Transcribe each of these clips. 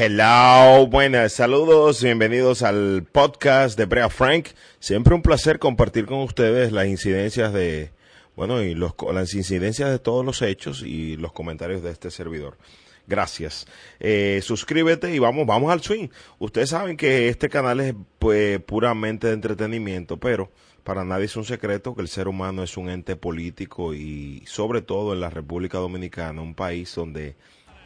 Hello, buenas, saludos, bienvenidos al podcast de Brea Frank. Siempre un placer compartir con ustedes las incidencias de, bueno, y los, las incidencias de todos los hechos y los comentarios de este servidor. Gracias. Eh, suscríbete y vamos, vamos al swing. Ustedes saben que este canal es pues, puramente de entretenimiento, pero para nadie es un secreto que el ser humano es un ente político y sobre todo en la República Dominicana, un país donde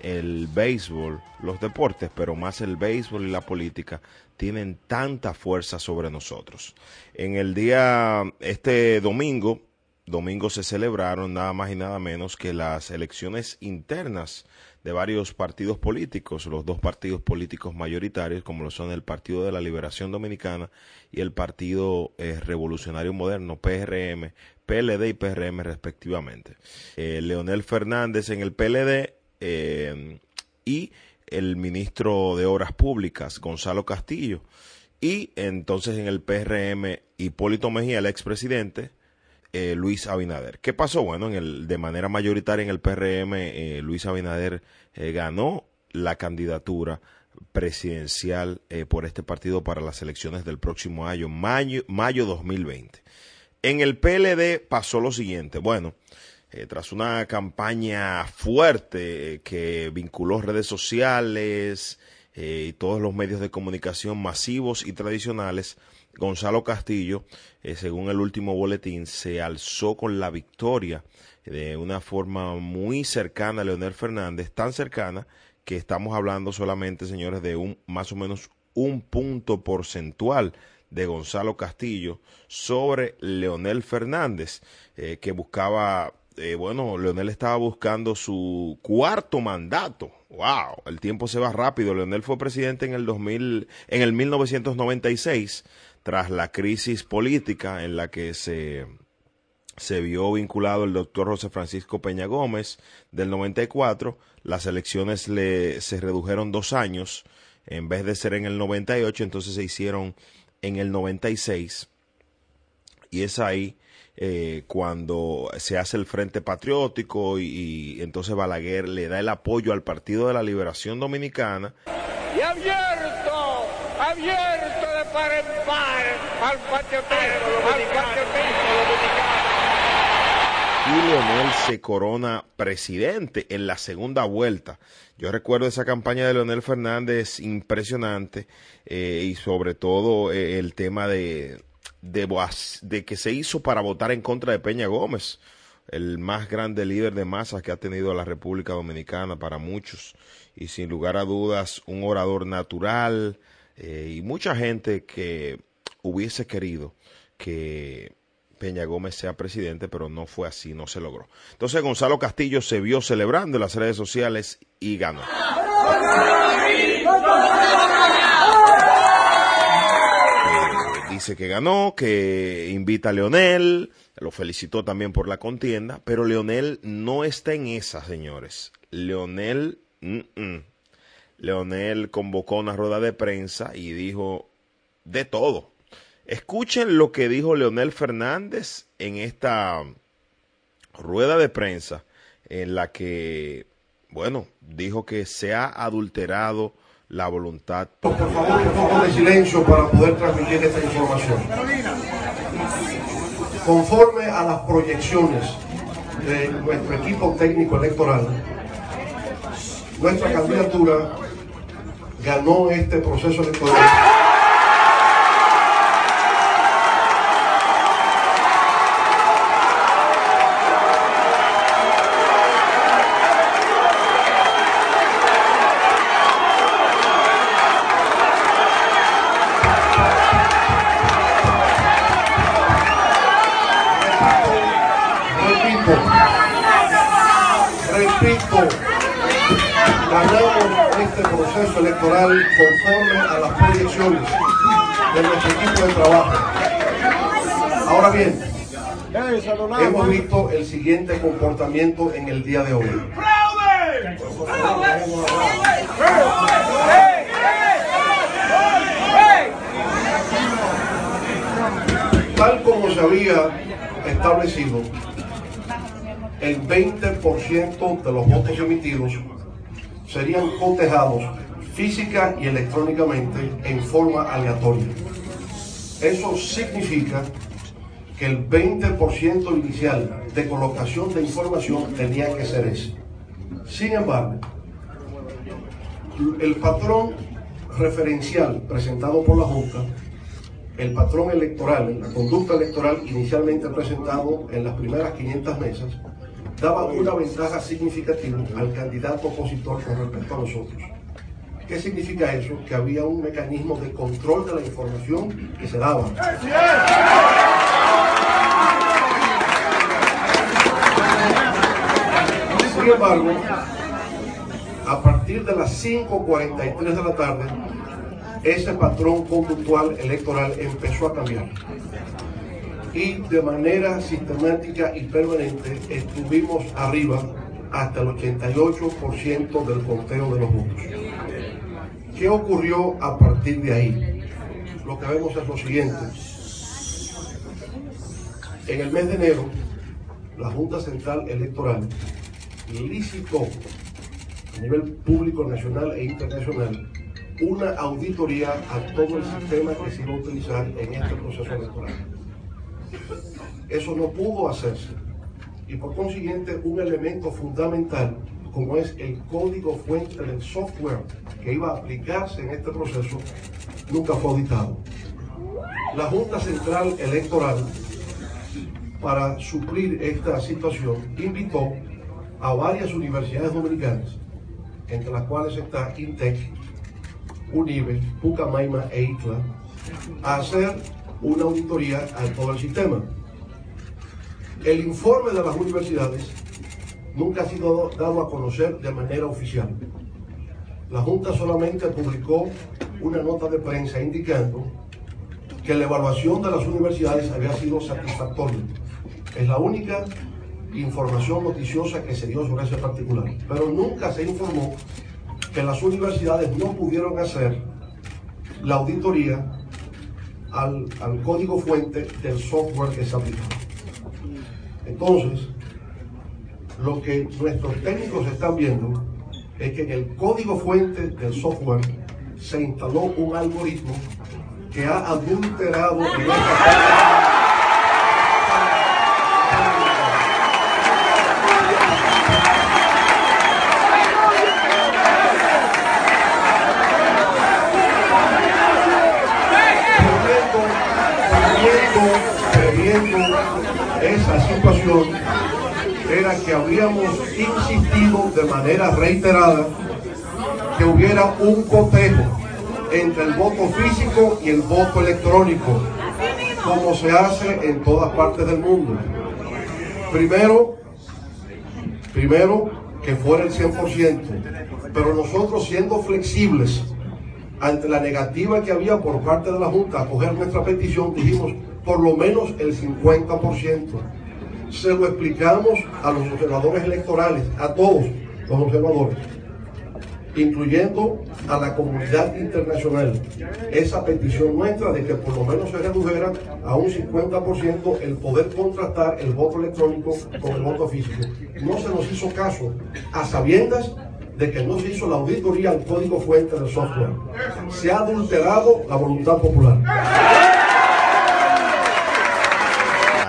el béisbol, los deportes, pero más el béisbol y la política tienen tanta fuerza sobre nosotros. En el día, este domingo, domingo se celebraron nada más y nada menos que las elecciones internas de varios partidos políticos, los dos partidos políticos mayoritarios, como lo son el Partido de la Liberación Dominicana y el Partido eh, Revolucionario Moderno, PRM, PLD y PRM respectivamente. Eh, Leonel Fernández en el PLD eh, y el ministro de Obras Públicas, Gonzalo Castillo. Y entonces en el PRM, Hipólito Mejía, el expresidente, eh, Luis Abinader. ¿Qué pasó? Bueno, en el, de manera mayoritaria en el PRM, eh, Luis Abinader ganó la candidatura presidencial por este partido para las elecciones del próximo año, mayo, mayo 2020. En el PLD pasó lo siguiente. Bueno, eh, tras una campaña fuerte eh, que vinculó redes sociales eh, y todos los medios de comunicación masivos y tradicionales, Gonzalo Castillo, según el último boletín, se alzó con la victoria de una forma muy cercana a Leonel Fernández, tan cercana que estamos hablando solamente, señores, de un más o menos un punto porcentual de Gonzalo Castillo sobre Leonel Fernández, que buscaba eh, bueno, Leonel estaba buscando su cuarto mandato. ¡Wow! El tiempo se va rápido. Leonel fue presidente en el 2000, en el 1996, tras la crisis política en la que se, se vio vinculado el doctor José Francisco Peña Gómez del 94. Las elecciones le, se redujeron dos años. En vez de ser en el 98, entonces se hicieron en el 96. Y es ahí eh, cuando se hace el Frente Patriótico y, entonces Balaguer le da el apoyo al Partido de la Liberación Dominicana. Y abierto, abierto de par en par al patriotismo, al patriotismo dominicano. Y Leonel se corona presidente en la segunda vuelta. Yo recuerdo esa campaña de Leonel Fernández impresionante eh, y sobre todo eh, el tema de, de, que se hizo para votar en contra de Peña Gómez, el más grande líder de masas que ha tenido la República Dominicana para muchos. Y sin lugar a dudas un orador natural eh, y mucha gente que hubiese querido que Peña Gómez sea presidente, pero no fue así, no se logró. Entonces Gonzalo Castillo se vio celebrando en las redes sociales y ganó dice que ganó, que invita a Leonel, lo felicitó también por la contienda, pero Leonel no está en esa, señores. Leonel, Leonel convocó una rueda de prensa y dijo de todo. Escuchen lo que dijo Leonel Fernández en esta rueda de prensa en la que, bueno, dijo que se ha adulterado la voluntad. Por favor, un poco de silencio para poder transmitir esta información. Conforme a las proyecciones de nuestro equipo técnico electoral, nuestra candidatura ganó este proceso electoral. Ganamos este proceso electoral conforme a las proyecciones de nuestro equipo de trabajo. Ahora bien, hemos visto el siguiente comportamiento en el día de hoy. Tal como se había establecido, el 20% de los votos emitidos serían cotejados física y electrónicamente en forma aleatoria. Eso significa que el 20% inicial de colocación de información tenía que ser ese. Sin embargo, el patrón referencial presentado por la Junta, el patrón electoral, la conducta electoral inicialmente presentado en las primeras 500 mesas, daba una ventaja significativa al candidato opositor con respecto a nosotros. ¿Qué significa eso? Que había un mecanismo de control de la información que se daba. Sin embargo, a partir de las 5.43 de la tarde, ese patrón conductual electoral empezó a cambiar. Y de manera sistemática y permanente estuvimos arriba hasta el 88% del conteo de los votos. ¿Qué ocurrió a partir de ahí? Lo que vemos es lo siguiente. En el mes de enero, la Junta Central Electoral licitó a nivel público nacional e internacional una auditoría a todo el sistema que se iba a utilizar en este proceso electoral. Eso no pudo hacerse y por consiguiente un elemento fundamental como es el código fuente del software que iba a aplicarse en este proceso nunca fue auditado. La Junta Central Electoral, para suplir esta situación, invitó a varias universidades dominicanas entre las cuales está INTEC, UNIBE, Pucamaima e ITLA, a hacer una auditoría a todo el sistema. El informe de las universidades nunca ha sido dado a conocer de manera oficial. La Junta solamente publicó una nota de prensa indicando que la evaluación de las universidades había sido satisfactoria. Es la única información noticiosa que se dio sobre ese particular. Pero nunca se informó que las universidades no pudieron hacer la auditoría al, código fuente del software que se aplicó. Entonces, lo que nuestros técnicos están viendo es que en el código fuente del software se instaló un algoritmo que ha adulterado esa era que habríamos insistido de manera reiterada que hubiera un cotejo entre el voto físico y el voto electrónico, como se hace en todas partes del mundo. Primero, primero que fuera el 100%, pero nosotros siendo flexibles ante la negativa que había por parte de la Junta a coger nuestra petición, dijimos, por lo menos el 50%. Se lo explicamos a los observadores electorales, a todos los observadores, incluyendo a la comunidad internacional, esa petición nuestra de que por lo menos se redujera a un 50% el poder contrastar el voto electrónico con el voto físico. No se nos hizo caso, a sabiendas de que no se hizo la auditoría al código fuente del software. Se ha adulterado la voluntad popular.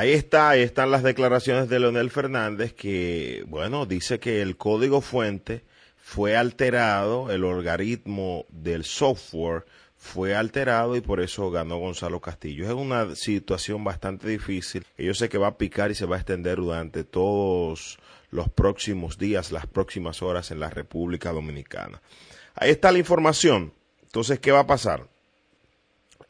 Ahí está, ahí están las declaraciones de Leonel Fernández que, bueno, dice que el código fuente fue alterado, el algoritmo del software fue alterado y por eso ganó Gonzalo Castillo. Es una situación bastante difícil yo sé que va a picar y se va a extender durante todos los próximos días, las próximas horas en la República Dominicana. Ahí está la información. Entonces, ¿qué va a pasar?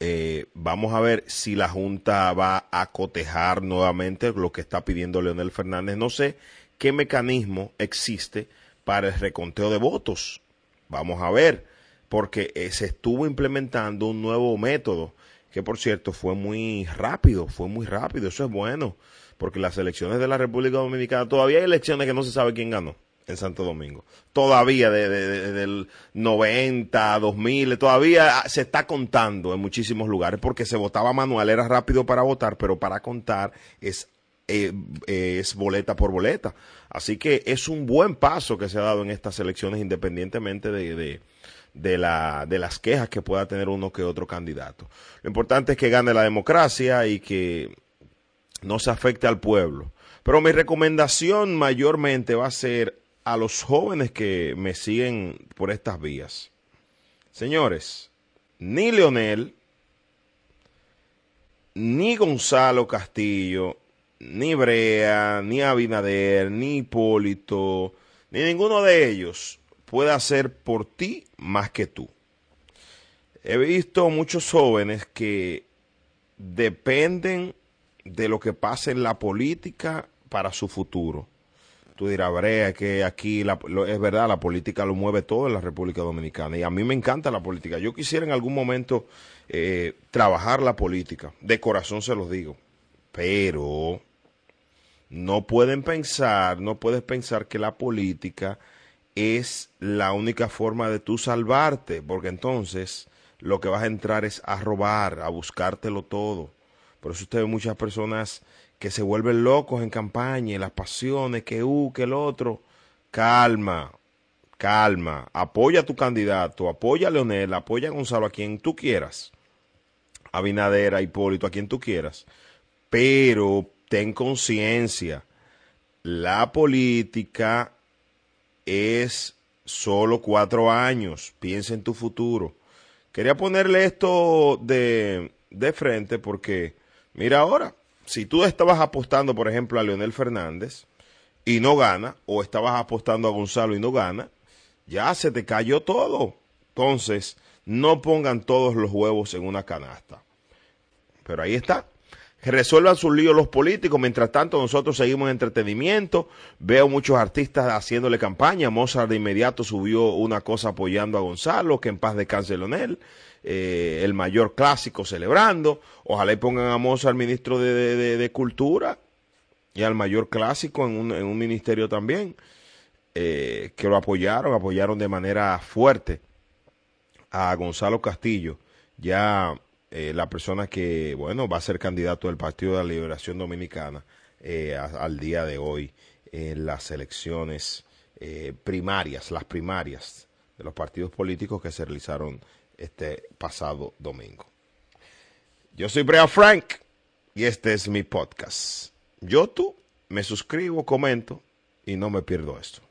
Eh, vamos a ver si la Junta va a cotejar nuevamente lo que está pidiendo Leonel Fernández. No sé qué mecanismo existe para el reconteo de votos. Vamos a ver, porque eh, se estuvo implementando un nuevo método, que por cierto fue muy rápido, fue muy rápido, eso es bueno, porque las elecciones de la República Dominicana, todavía hay elecciones que no se sabe quién ganó en Santo Domingo. Todavía de, del 90, 2000, todavía se está contando en muchísimos lugares porque se votaba manual, era rápido para votar, pero para contar es, eh, es boleta por boleta. Así que es un buen paso que se ha dado en estas elecciones independientemente de, de, la, de las quejas que pueda tener uno que otro candidato. Lo importante es que gane la democracia y que no se afecte al pueblo. Pero mi recomendación mayormente va a ser a los jóvenes que me siguen por estas vías. Señores, ni Leonel, ni Gonzalo Castillo, ni Brea, ni Abinader, ni Hipólito, ni ninguno de ellos puede hacer por ti más que tú. He visto muchos jóvenes que dependen de lo que pasa en la política para su futuro. Tú dirás, Brea, que aquí es verdad, la política lo mueve todo en la República Dominicana. Y a mí me encanta la política. Yo quisiera en algún momento eh, trabajar la política. De corazón se los digo. Pero no pueden pensar, no puedes pensar que la política es la única forma de tú salvarte, porque entonces lo que vas a entrar es a robar, a buscártelo todo. Por eso usted ve muchas personas que se vuelven locos en campaña, las pasiones, que uh, que el otro. Calma, calma. Apoya a tu candidato, apoya a Leonel, apoya a Gonzalo, a quien tú quieras. A Binadera, a Hipólito, a quien tú quieras. Pero ten conciencia. La política es solo cuatro años. Piensa en tu futuro. Quería ponerle esto de, de frente porque, mira ahora, si tú estabas apostando, por ejemplo, a Leonel Fernández y no gana, o estabas apostando a Gonzalo y no gana, ya se te cayó todo. Entonces, no pongan todos los huevos en una canasta. Pero ahí está resuelvan sus líos los políticos. Mientras tanto, nosotros seguimos en entretenimiento. Veo muchos artistas haciéndole campaña. Mozart de inmediato subió una cosa apoyando a Gonzalo, que en paz descanse Leonel. Eh, el mayor clásico celebrando. Ojalá y pongan a Mozart ministro de, Cultura y al mayor clásico en un, ministerio también. Eh, que lo apoyaron, apoyaron de manera fuerte a Gonzalo Castillo. Ya eh, la persona que, bueno, va a ser candidato del Partido de la Liberación Dominicana eh, al día de hoy en las elecciones eh, primarias, las primarias de los partidos políticos que se realizaron este pasado domingo. Yo soy Brea Frank y este es mi podcast. Yo tú me suscribo, comento y no me pierdo esto.